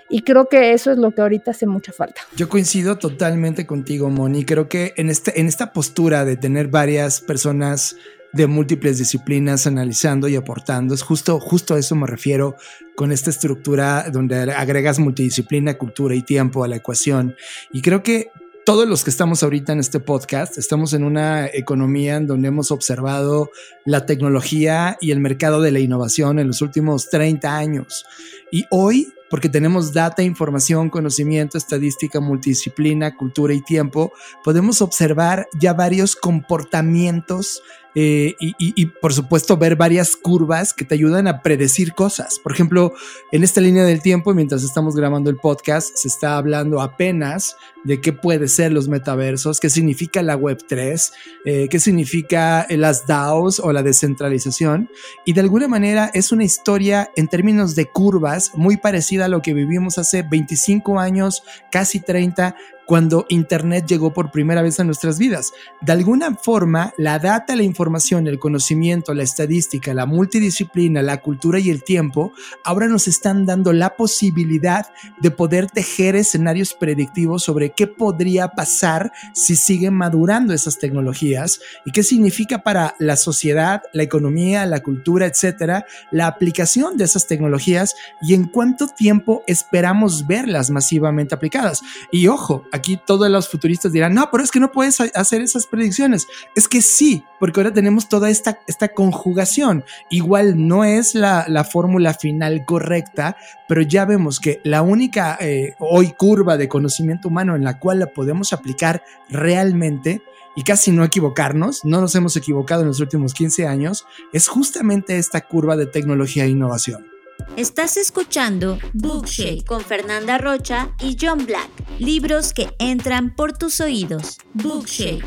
Speaker 3: Y creo que eso es lo que ahorita hace mucha falta.
Speaker 1: Yo coincido totalmente contigo, Moni. Creo que en, este, en esta postura de tener varias personas de múltiples disciplinas analizando y aportando. Es justo, justo a eso me refiero con esta estructura donde agregas multidisciplina, cultura y tiempo a la ecuación. Y creo que todos los que estamos ahorita en este podcast estamos en una economía en donde hemos observado la tecnología y el mercado de la innovación en los últimos 30 años. Y hoy, porque tenemos data, información, conocimiento, estadística, multidisciplina, cultura y tiempo, podemos observar ya varios comportamientos eh, y, por supuesto ver varias curvas que te ayudan a predecir cosas. Por ejemplo, en esta línea del tiempo, mientras estamos grabando el podcast, se está hablando apenas de qué puede ser los metaversos, qué significa la Web 3, eh, qué significa las DAOs o la descentralización. Y de alguna manera es una historia en términos de curvas muy parecida a lo que vivimos hace 25 años, casi 30, cuando Internet llegó por primera vez a nuestras vidas. De alguna forma, la data, la información, el conocimiento, la estadística, la multidisciplina, la cultura y el tiempo, ahora nos están dando la posibilidad de poder tejer escenarios predictivos sobre qué podría pasar si siguen madurando esas tecnologías y qué significa para la sociedad, la economía, la cultura, etcétera, la aplicación de esas tecnologías y en cuánto tiempo esperamos verlas masivamente aplicadas. Y ojo, aquí todos los futuristas dirán, no, pero es que no puedes hacer esas predicciones. Es que sí, porque ahora tenemos toda esta, esta conjugación. Igual no es la, fórmula final correcta, pero ya vemos que la única eh, hoy curva de conocimiento humano en la cual la podemos aplicar realmente y casi no equivocarnos, no nos hemos equivocado en los últimos 15 años, es justamente esta curva de tecnología e innovación.
Speaker 2: Estás escuchando Bookshake con Fernanda Rocha y John Black, libros que entran por tus oídos. Bookshake.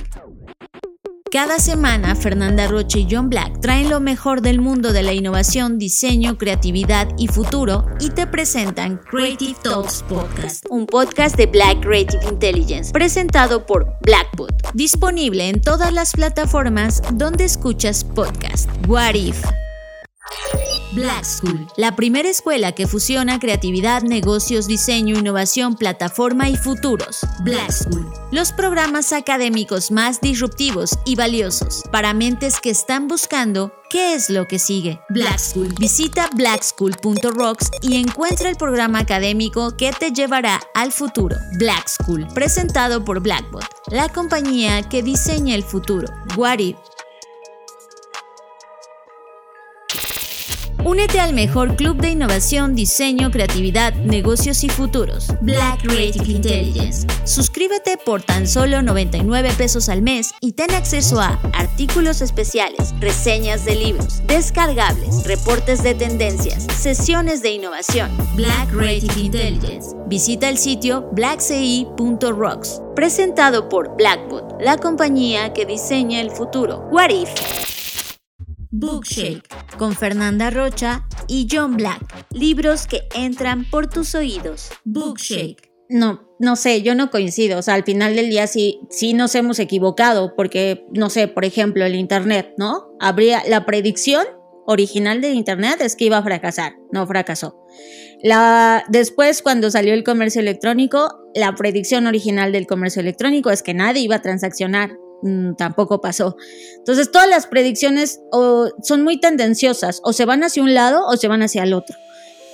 Speaker 2: Cada semana, Fernanda Rocha y John Black traen lo mejor del mundo de la innovación, diseño, creatividad y futuro y te presentan Creative Talks Podcast, un podcast de Black Creative Intelligence presentado por Blackbot, disponible en todas las plataformas donde escuchas podcast. What If Black School, la primera escuela que fusiona creatividad, negocios, diseño, innovación, plataforma y futuros. Black School, los programas académicos más disruptivos y valiosos para mentes que están buscando qué es lo que sigue. Black School. Visita blackschool.rocks y encuentra el programa académico que te llevará al futuro. Black School, presentado por Blackbot, la compañía que diseña el futuro. What if?
Speaker 6: Únete al mejor club de innovación, diseño, creatividad, negocios y futuros. Black Creative Intelligence. Suscríbete por tan solo 99 pesos al mes y ten acceso a artículos especiales, reseñas de libros, descargables, reportes de tendencias, sesiones de innovación. Black Creative Intelligence. Visita el sitio blackci.rocks. Presentado por Blackbot, la compañía que diseña el futuro. What if? Bookshake con Fernanda Rocha y John Black. Libros que entran por tus oídos. Bookshake.
Speaker 2: No, no sé, yo no coincido. O sea, al final del día sí, sí nos hemos equivocado porque, no sé, por ejemplo, el Internet, ¿no? Habría la predicción original de Internet es que iba a fracasar, no fracasó. La, después, cuando salió el comercio electrónico, la predicción original del comercio electrónico es que nadie iba a transaccionar, mm, tampoco pasó. Entonces, todas las predicciones son muy tendenciosas, o se van hacia un lado o se van hacia el otro.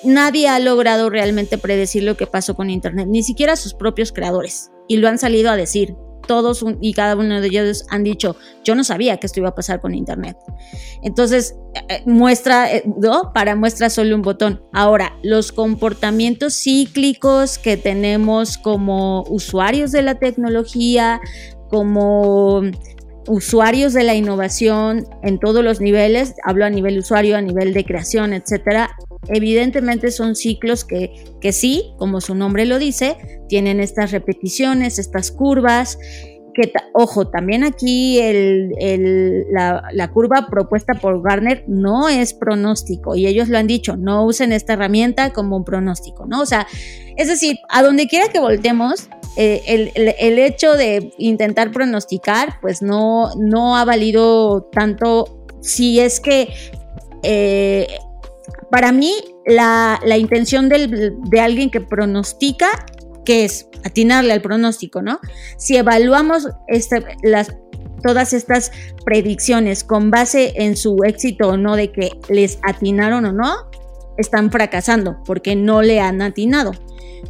Speaker 2: Nadie ha logrado realmente predecir lo que pasó con Internet, ni siquiera sus propios creadores, y lo han salido a decir todos y cada uno de ellos han dicho, yo no sabía que esto iba a pasar con Internet. Entonces, eh, eh, muestra, eh. Para muestra solo un botón. Ahora, los comportamientos cíclicos que tenemos como usuarios de la tecnología, como usuarios de la innovación en todos los niveles, hablo a nivel usuario, a nivel de creación, etcétera, evidentemente son ciclos que, que sí, como su nombre lo dice, tienen estas repeticiones, estas curvas, ojo, también aquí la, la, curva propuesta por Garner no es pronóstico y ellos lo han dicho, no usen esta herramienta como un pronóstico, ¿no? O sea, es decir, a donde quiera que voltemos, eh, el, hecho de intentar pronosticar, pues no, no ha valido tanto si es que eh, para mí, la, intención de alguien que pronostica, que es atinarle al pronóstico, ¿no? Si evaluamos este, todas estas predicciones con base en su éxito o no de que les atinaron o no, están fracasando porque no le han atinado.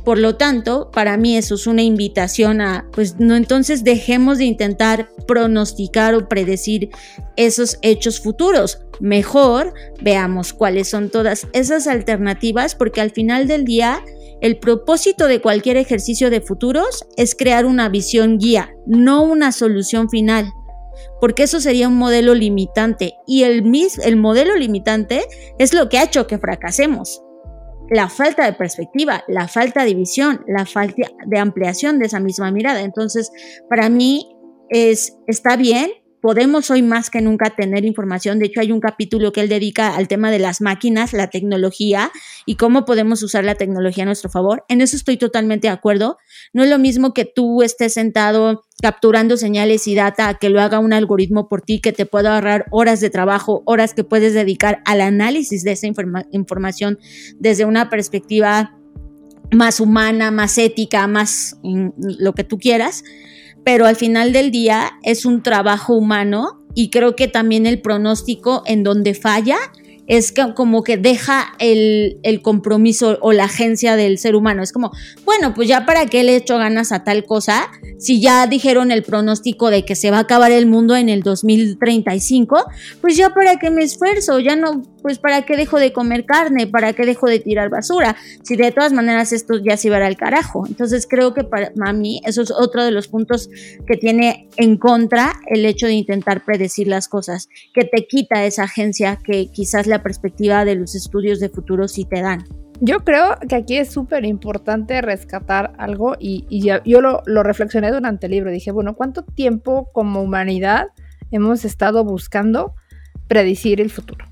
Speaker 2: Por lo tanto, para mí eso es una invitación a, pues no, entonces dejemos de intentar pronosticar o predecir esos hechos futuros. Mejor veamos cuáles son todas esas alternativas porque al final del día el propósito de cualquier ejercicio de futuros es crear una visión guía, no una solución final porque eso sería un modelo limitante y el, el modelo limitante es lo que ha hecho que fracasemos la falta de perspectiva, la falta de visión, la falta de ampliación de esa misma mirada. Entonces, para mí es, está bien, podemos hoy más que nunca tener información. De hecho, hay un capítulo que él dedica al tema de las máquinas, la tecnología y cómo podemos usar la tecnología a nuestro favor. En eso estoy totalmente de acuerdo. No es lo mismo que tú estés sentado capturando señales y data que lo haga un algoritmo por ti, que te pueda ahorrar horas de trabajo, horas que puedes dedicar al análisis de esa información desde una perspectiva más humana, más ética, más lo que tú quieras pero al final del día es un trabajo humano y creo que también el pronóstico en donde falla es como que deja el, compromiso o la agencia del ser humano. Es como, bueno, pues ya para qué le echo ganas a tal cosa, si ya dijeron el pronóstico de que se va a acabar el mundo en el 2035, pues ya para qué me esfuerzo, ya no, pues para qué dejo de comer carne, para qué dejo de tirar basura, si de todas maneras esto ya se va al carajo. Entonces creo que para mí eso es otro de los puntos que tiene en contra el hecho de intentar predecir las cosas, que te quita esa agencia que quizás la perspectiva de los estudios de futuro sí te dan.
Speaker 3: Yo creo que aquí es súper importante rescatar algo y, yo lo, lo, reflexioné durante el libro. Dije, bueno, ¿cuánto tiempo como humanidad hemos estado buscando predecir el futuro?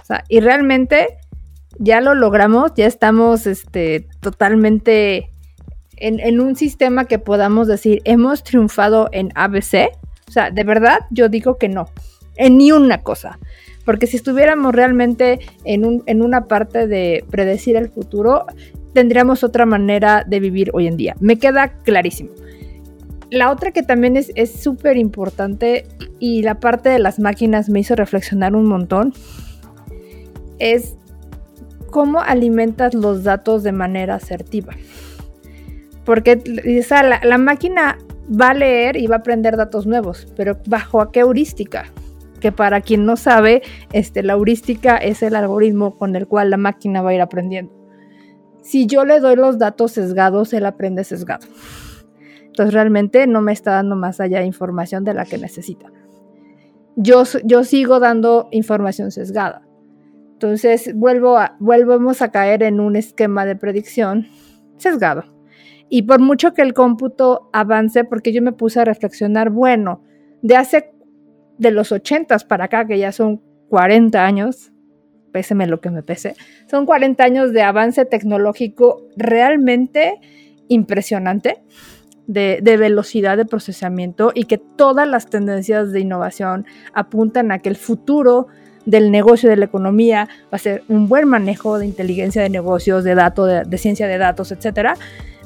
Speaker 3: O sea, y realmente ya lo logramos, ya estamos este, totalmente en, en un sistema que podamos decir, hemos triunfado en ABC. O sea, de verdad yo digo que no, en ni una cosa. Porque si estuviéramos realmente en, un, en una parte de predecir el futuro, tendríamos otra manera de vivir hoy en día. Me queda clarísimo. La otra que también es súper importante y la parte de las máquinas me hizo reflexionar un montón es cómo alimentas los datos de manera asertiva. Porque la máquina va a leer y va a aprender datos nuevos, pero ¿bajo a qué heurística? Que para quien no sabe, este, la heurística es el algoritmo con el cual la máquina va a ir aprendiendo. Si yo le doy los datos sesgados, él aprende sesgado. Entonces realmente no me está dando más allá información de la que necesita. Yo, yo sigo dando información sesgada. Entonces vuelvo a, volvemos a caer en un esquema de predicción sesgado. Y por mucho que el cómputo avance, porque yo me puse a reflexionar, bueno, de hace de los 80 para acá, que ya son 40 años, péseme lo que me pese, son 40 años de avance tecnológico realmente impresionante. De, de, velocidad de procesamiento y que todas las tendencias de innovación apuntan a que el futuro del negocio, de la economía, va a ser un buen manejo de inteligencia de negocios, de datos, de, ciencia de datos, etcétera.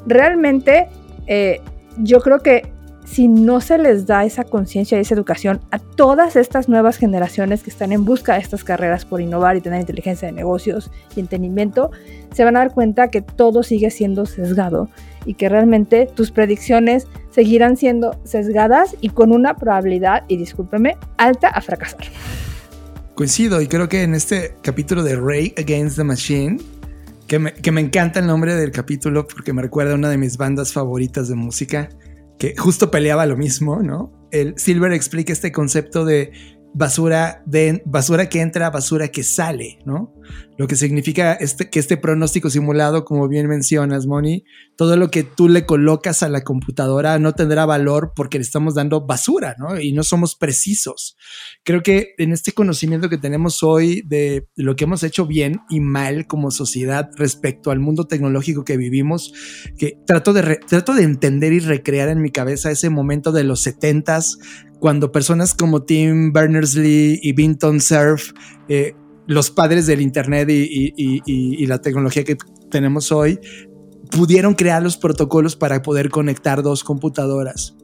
Speaker 3: Realmente, eh, yo creo que si no se les da esa conciencia y esa educación a todas estas nuevas generaciones que están en busca de estas carreras por innovar y tener inteligencia de negocios y entendimiento, se van a dar cuenta que todo sigue siendo sesgado y que realmente tus predicciones seguirán siendo sesgadas y con una probabilidad, y discúlpeme, alta a fracasar.
Speaker 1: Coincido y creo que en este capítulo de Ray Against the Machine, que me, que me encanta el nombre del capítulo porque me recuerda a una de mis bandas favoritas de música, que justo peleaba lo mismo, ¿no? El Silver explica este concepto de basura, de, basura que entra, basura que sale, ¿no? Lo que significa este, que este pronóstico simulado, como bien mencionas, Moni, todo lo que tú le colocas a la computadora no tendrá valor porque le estamos dando basura, ¿no? Y no somos precisos. Creo que en este conocimiento que tenemos hoy de lo que hemos hecho bien y mal como sociedad respecto al mundo tecnológico que vivimos, que trato de, trato de entender y recrear en mi cabeza ese momento de los setentas cuando personas como Tim Berners-Lee y Vinton Cerf, eh, los padres del Internet y, la tecnología que tenemos hoy, pudieron crear los protocolos para poder conectar dos computadoras.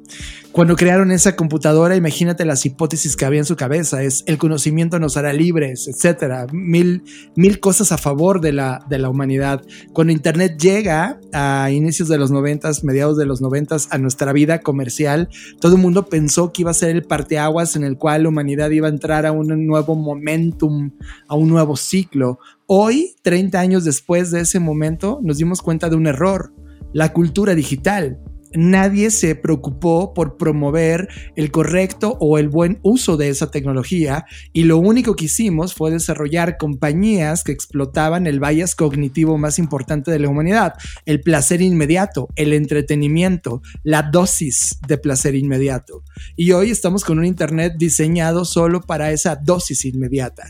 Speaker 1: Cuando crearon esa computadora, imagínate las hipótesis que había en su cabeza. Es el conocimiento nos hará libres, etcétera. Mil, mil cosas a favor de la, de la humanidad. Cuando Internet llega a inicios de los noventas, mediados de los noventas, a nuestra vida comercial, todo el mundo pensó que iba a ser el parteaguas en el cual la humanidad iba a entrar a un nuevo momentum, a un nuevo ciclo. Hoy, 30 años después de ese momento, nos dimos cuenta de un error. La cultura digital nadie se preocupó por promover el correcto o el buen uso de esa tecnología y lo único que hicimos fue desarrollar compañías que explotaban el bias cognitivo más importante de la humanidad, el placer inmediato, el entretenimiento, la dosis de placer inmediato. Y hoy estamos con un Internet diseñado solo para esa dosis inmediata.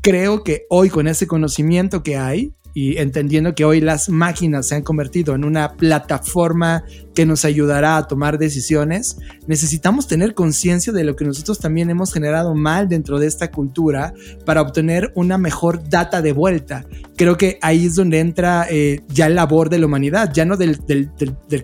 Speaker 1: Creo que hoy con ese conocimiento que hay, y entendiendo que hoy las máquinas se han convertido en una plataforma que nos ayudará a tomar decisiones, necesitamos tener conciencia de lo que nosotros también hemos generado mal dentro de esta cultura para obtener una mejor data de vuelta. Creo que ahí es donde entra eh, ya el labor de la humanidad, ya no del,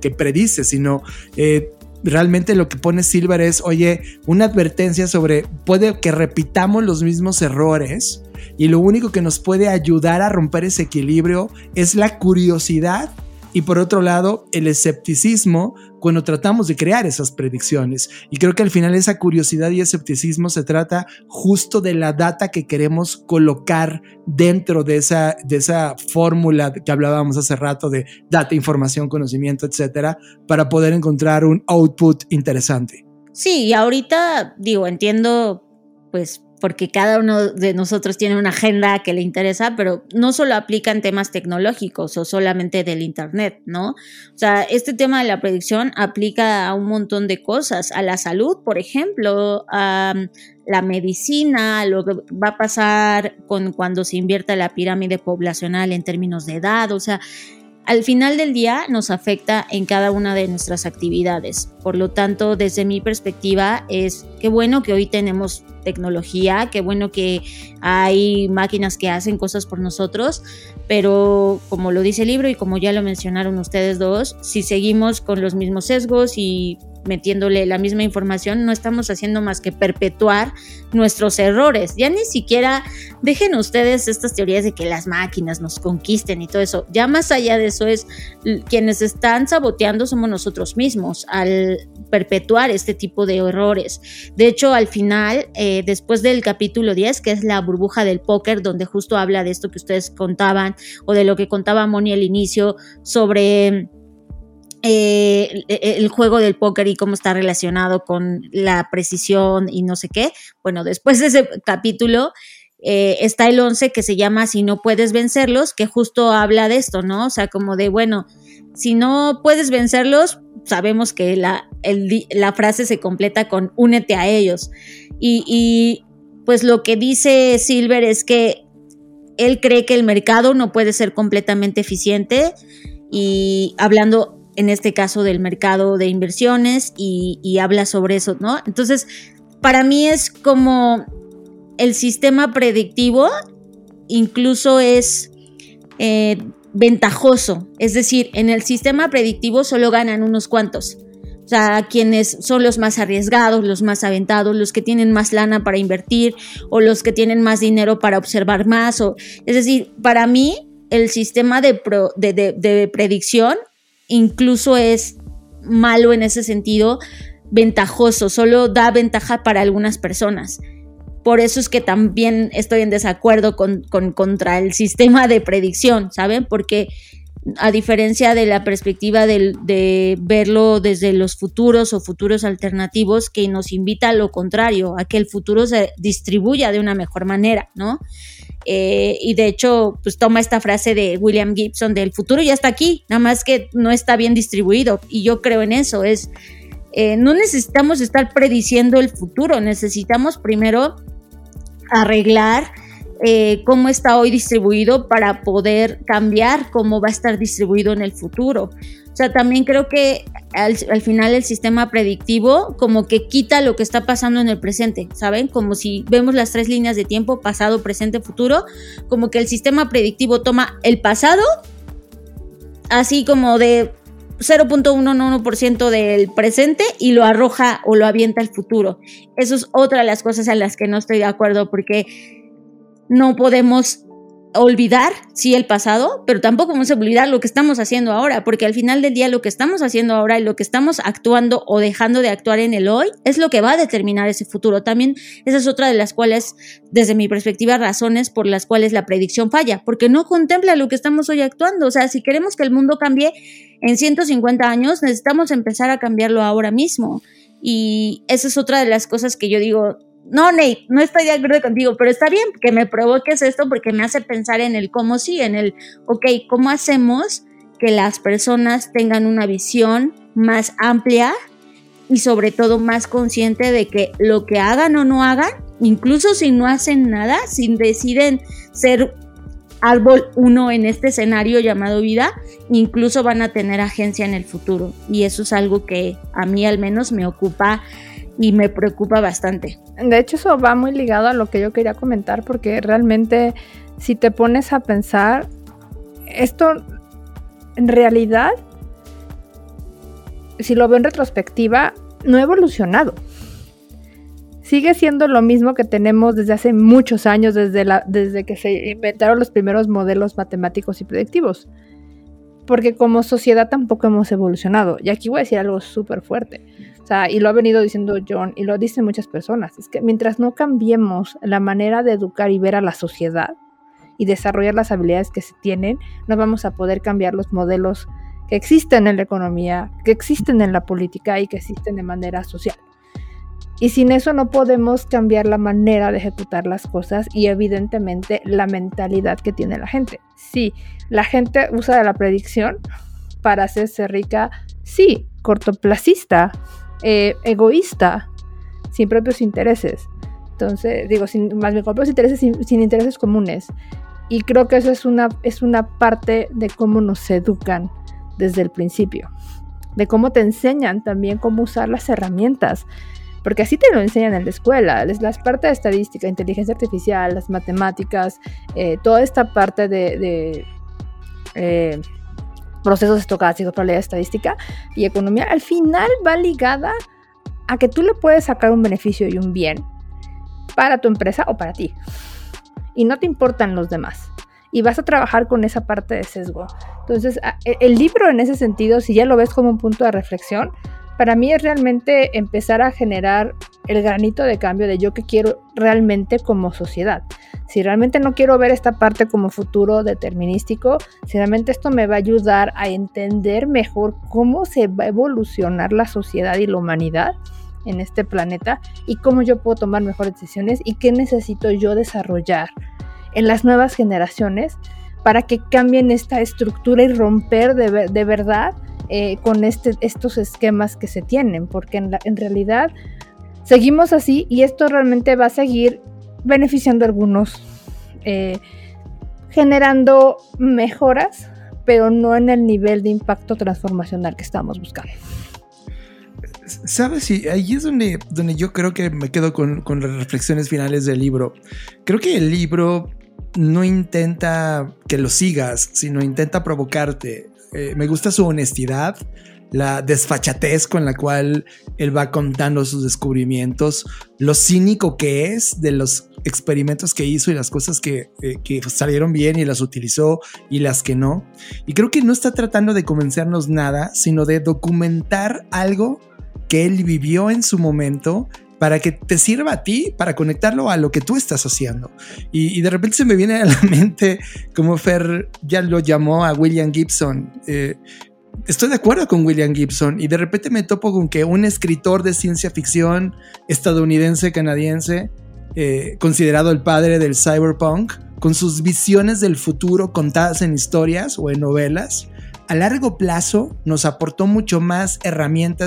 Speaker 1: que predice, sino... Eh, realmente lo que pone Silver es, oye, una advertencia sobre puede que repitamos los mismos errores y lo único que nos puede ayudar a romper ese equilibrio es la curiosidad y por otro lado el escepticismo cuando tratamos de crear esas predicciones. Y creo que al final esa curiosidad y escepticismo se trata justo de la data que queremos colocar dentro de esa, de esa fórmula que hablábamos hace rato de data, información, conocimiento, etcétera, para poder encontrar un output interesante.
Speaker 5: Sí, y ahorita digo, entiendo pues porque cada uno de nosotros tiene una agenda que le interesa, pero no solo aplica en temas tecnológicos o solamente del Internet, ¿no? O sea, este tema de la predicción aplica a un montón de cosas, a la salud, por ejemplo, a la medicina, lo que va a pasar con cuando se invierta la pirámide poblacional en términos de edad, o sea, al final del día nos afecta en cada una de nuestras actividades. Por lo tanto, desde mi perspectiva, es qué bueno que hoy tenemos tecnología, qué bueno que hay máquinas que hacen cosas por nosotros, pero como lo dice el libro y como ya lo mencionaron ustedes dos, si seguimos con los mismos sesgos y
Speaker 2: metiéndole la misma información, no estamos haciendo más que perpetuar nuestros errores. Ya ni siquiera dejen ustedes estas teorías de que las máquinas nos conquisten y todo eso. Ya más allá de eso es quienes están saboteando somos nosotros mismos al perpetuar este tipo de errores. De hecho, al final, eh, después del capítulo 10, que es la burbuja del póker, donde justo habla de esto que ustedes contaban o de lo que contaba Moni al inicio sobre eh, el juego del póker y cómo está relacionado con la precisión y no sé qué. Bueno, después de ese capítulo eh, está el 11 que se llama Si no puedes vencerlos, que justo habla de esto, ¿no? O sea, como de, bueno, si no puedes vencerlos, sabemos que la, la frase se completa con únete a ellos. Y pues lo que dice Silver es que él cree que el mercado no puede ser completamente eficiente y hablando en este caso del mercado de inversiones y, habla sobre eso, ¿no? Entonces, para mí es como el sistema predictivo incluso es eh, ventajoso, es decir, en el sistema predictivo solo ganan unos cuantos. O sea, quienes son los más arriesgados, los más aventados, los que tienen más lana para invertir o los que tienen más dinero para observar más. O, es decir, para mí el sistema de, de predicción incluso es malo en ese sentido, ventajoso, solo da ventaja para algunas personas. Por eso es que también estoy en desacuerdo con, contra el sistema de predicción, ¿saben? Porque a diferencia de la perspectiva de, verlo desde los futuros o futuros alternativos, que nos invita a lo contrario, a que el futuro se distribuya de una mejor manera, ¿no? Eh, y de hecho, pues toma esta frase de William Gibson del futuro ya está aquí, nada más que no está bien distribuido. Y yo creo en eso, es, eh, no necesitamos estar prediciendo el futuro, necesitamos primero arreglar eh, cómo está hoy distribuido para poder cambiar cómo va a estar distribuido en el futuro. O sea, también creo que al, final el sistema predictivo como que quita lo que está pasando en el presente, ¿saben? Como si vemos las tres líneas de tiempo, pasado, presente, futuro, como que el sistema predictivo toma el pasado, así como de 0.11% del presente y lo arroja o lo avienta al futuro. Eso es otra de las cosas a las que no estoy de acuerdo porque no podemos olvidar, sí, el pasado, pero tampoco vamos a olvidar lo que estamos haciendo ahora, porque al final del día lo que estamos haciendo ahora y lo que estamos actuando o dejando de actuar en el hoy es lo que va a determinar ese futuro. También esa es otra de las cuales, desde mi perspectiva, razones por las cuales la predicción falla, porque no contempla lo que estamos hoy actuando. O sea, si queremos que el mundo cambie en 150 años, necesitamos empezar a cambiarlo ahora mismo. Y esa es otra de las cosas que yo digo, no, Nate, no estoy de acuerdo contigo, pero está bien que me provoques esto porque me hace pensar en el cómo sí, en el, ok, ¿cómo hacemos que las personas tengan una visión más amplia y sobre todo más consciente de que lo que hagan o no hagan, incluso si no hacen nada, si deciden ser árbol uno en este escenario llamado vida, incluso van a tener agencia en el futuro. Y eso es algo que a mí al menos me ocupa y me preocupa bastante.
Speaker 3: De hecho, eso va muy ligado a lo que yo quería comentar, porque realmente si te pones a pensar, esto en realidad, si lo veo en retrospectiva, no ha evolucionado. Sigue siendo lo mismo que tenemos desde hace muchos años, desde, desde que se inventaron los primeros modelos matemáticos y predictivos. Porque como sociedad tampoco hemos evolucionado. Y aquí voy a decir algo súper fuerte o sea, y lo ha venido diciendo John y lo dicen muchas personas, es que mientras no cambiemos la manera de educar y ver a la sociedad y desarrollar las habilidades que se tienen, no vamos a poder cambiar los modelos que existen en la economía, que existen en la política y que existen de manera social. Y sin eso no podemos cambiar la manera de ejecutar las cosas y evidentemente la mentalidad que tiene la gente. Sí, la gente usa la predicción para hacerse rica, sí, cortoplacista, eh, egoísta, sin propios intereses. Entonces, digo, sin, más bien con propios intereses, sin, intereses comunes. Y creo que eso es una, es una parte de cómo nos educan desde el principio. De cómo te enseñan también cómo usar las herramientas. Porque así te lo enseñan en la escuela. Es la parte de estadística, inteligencia artificial, las matemáticas, eh, toda esta parte de, de eh, procesos estocásticos, probabilidad estadística y economía, al final va ligada a que tú le puedes sacar un beneficio y un bien para tu empresa o para ti. Y no te importan los demás. Y vas a trabajar con esa parte de sesgo. Entonces, e, el libro en ese sentido, si ya lo ves como un punto de reflexión, para mí es realmente empezar a generar el granito de cambio de yo que quiero realmente como sociedad. Si realmente no quiero ver esta parte como futuro determinístico, si realmente esto me va a ayudar a entender mejor cómo se va a evolucionar la sociedad y la humanidad en este planeta y cómo yo puedo tomar mejores decisiones y qué necesito yo desarrollar en las nuevas generaciones para que cambien esta estructura y romper de, de verdad eh, con este, estos esquemas que se tienen, porque en, en realidad seguimos así y esto realmente va a seguir beneficiando a algunos, eh, generando mejoras, pero no en el nivel de impacto transformacional que estamos buscando.
Speaker 1: Sabes, sí, ahí es donde, donde yo creo que me quedo con, con las reflexiones finales del libro. Creo que el libro no intenta que lo sigas, sino intenta provocarte. Eh, me gusta su honestidad, la desfachatez con la cual él va contando sus descubrimientos, lo cínico que es de los experimentos que hizo y las cosas que, eh, que, salieron bien y las utilizó y las que no. Y creo que no está tratando de convencernos nada, sino de documentar algo que él vivió en su momento para que te sirva a ti, para conectarlo a lo que tú estás haciendo. Y, de repente se me viene a la mente, como Fer ya lo llamó a William Gibson. Eh, estoy de acuerdo con William Gibson y de repente me topo con que un escritor de ciencia ficción estadounidense, canadiense, eh, considerado el padre del cyberpunk, con sus visiones del futuro contadas en historias o en novelas, a largo plazo nos aportó mucho más herramientas